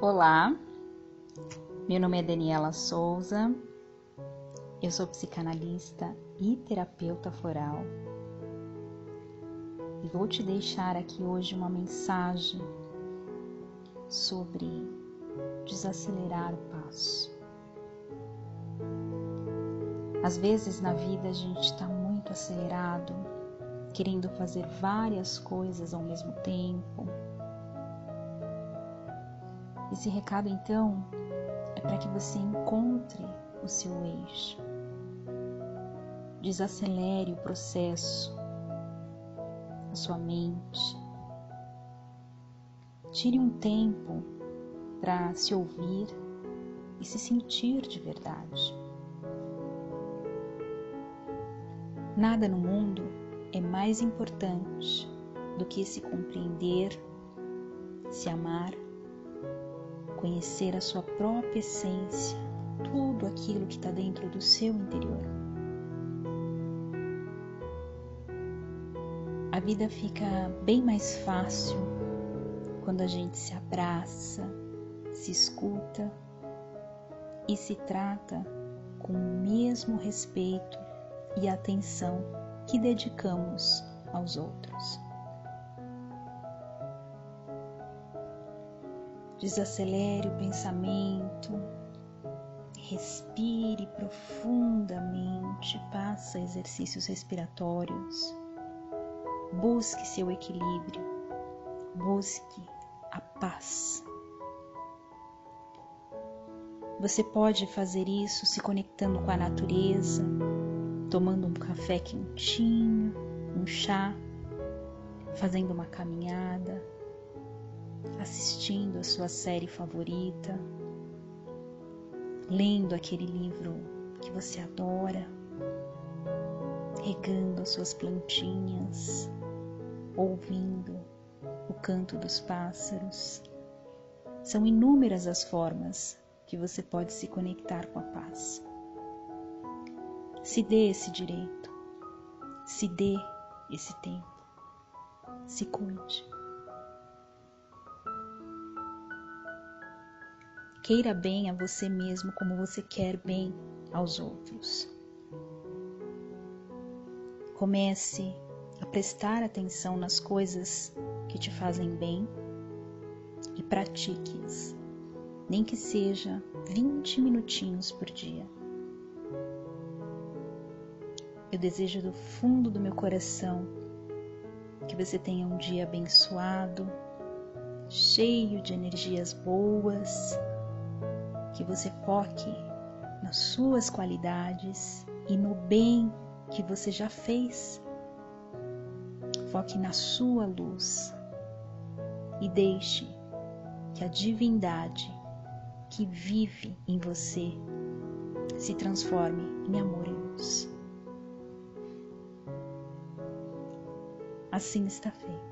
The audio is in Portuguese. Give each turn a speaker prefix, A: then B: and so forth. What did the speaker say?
A: Olá, meu nome é Daniela Souza, eu sou psicanalista e terapeuta floral e vou te deixar aqui hoje uma mensagem sobre desacelerar o passo. Às vezes na vida a gente está muito acelerado, querendo fazer várias coisas ao mesmo tempo esse recado então é para que você encontre o seu eixo. Desacelere o processo, a sua mente. Tire um tempo para se ouvir e se sentir de verdade. Nada no mundo é mais importante do que se compreender, se amar conhecer a sua própria essência, tudo aquilo que está dentro do seu interior. A vida fica bem mais fácil quando a gente se abraça, se escuta e se trata com o mesmo respeito e atenção que dedicamos aos outros. Desacelere o pensamento, respire profundamente, faça exercícios respiratórios, busque seu equilíbrio, busque a paz. Você pode fazer isso se conectando com a natureza, tomando um café quentinho, um chá, fazendo uma caminhada assistindo a sua série favorita, lendo aquele livro que você adora, regando as suas plantinhas, ouvindo o canto dos pássaros. São inúmeras as formas que você pode se conectar com a paz. Se dê esse direito, se dê esse tempo, se cuide. Queira bem a você mesmo como você quer bem aos outros. Comece a prestar atenção nas coisas que te fazem bem e pratique-as, nem que seja 20 minutinhos por dia. Eu desejo do fundo do meu coração que você tenha um dia abençoado, cheio de energias boas que você foque nas suas qualidades e no bem que você já fez. Foque na sua luz e deixe que a divindade que vive em você se transforme em amor e luz. Assim está feito.